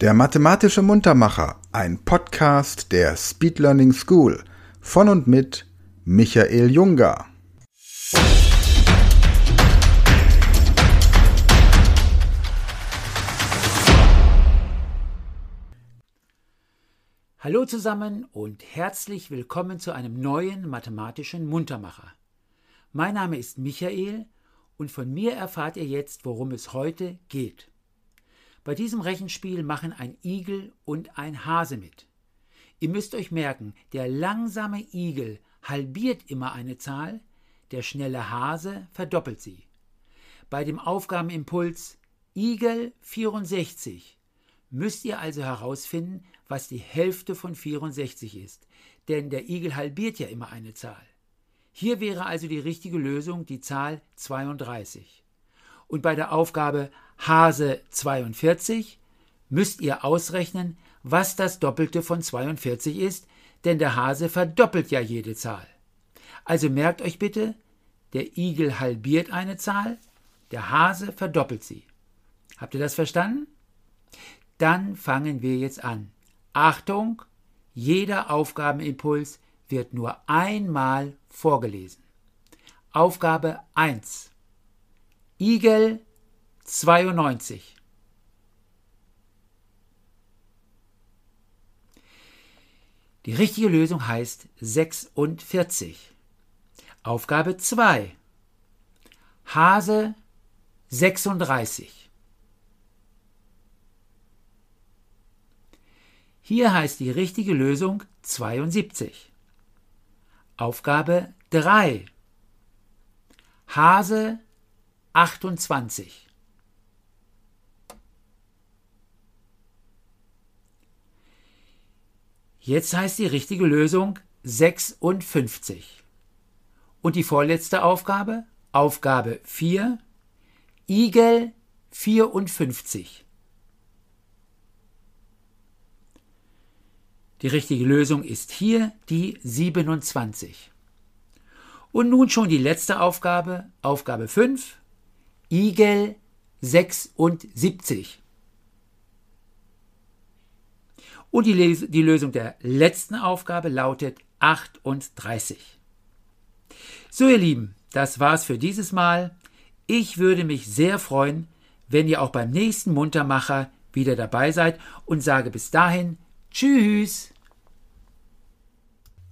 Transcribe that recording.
Der mathematische Muntermacher, ein Podcast der Speed Learning School von und mit Michael Junger. Hallo zusammen und herzlich willkommen zu einem neuen mathematischen Muntermacher. Mein Name ist Michael und von mir erfahrt ihr jetzt, worum es heute geht. Bei diesem Rechenspiel machen ein Igel und ein Hase mit. Ihr müsst euch merken, der langsame Igel halbiert immer eine Zahl, der schnelle Hase verdoppelt sie. Bei dem Aufgabenimpuls Igel 64 müsst ihr also herausfinden, was die Hälfte von 64 ist, denn der Igel halbiert ja immer eine Zahl. Hier wäre also die richtige Lösung die Zahl 32. Und bei der Aufgabe Hase 42 müsst ihr ausrechnen, was das Doppelte von 42 ist, denn der Hase verdoppelt ja jede Zahl. Also merkt euch bitte, der Igel halbiert eine Zahl, der Hase verdoppelt sie. Habt ihr das verstanden? Dann fangen wir jetzt an. Achtung, jeder Aufgabenimpuls wird nur einmal vorgelesen. Aufgabe 1. Igel 92. Die richtige Lösung heißt 46. Aufgabe 2. Hase 36. Hier heißt die richtige Lösung 72. Aufgabe 3. Hase 28. Jetzt heißt die richtige Lösung 56. Und die vorletzte Aufgabe, Aufgabe 4, Igel 54. Die richtige Lösung ist hier die 27. Und nun schon die letzte Aufgabe, Aufgabe 5, Igel 76. Und die, die Lösung der letzten Aufgabe lautet 38. So ihr Lieben, das war's für dieses Mal. Ich würde mich sehr freuen, wenn ihr auch beim nächsten Muntermacher wieder dabei seid und sage bis dahin Tschüss.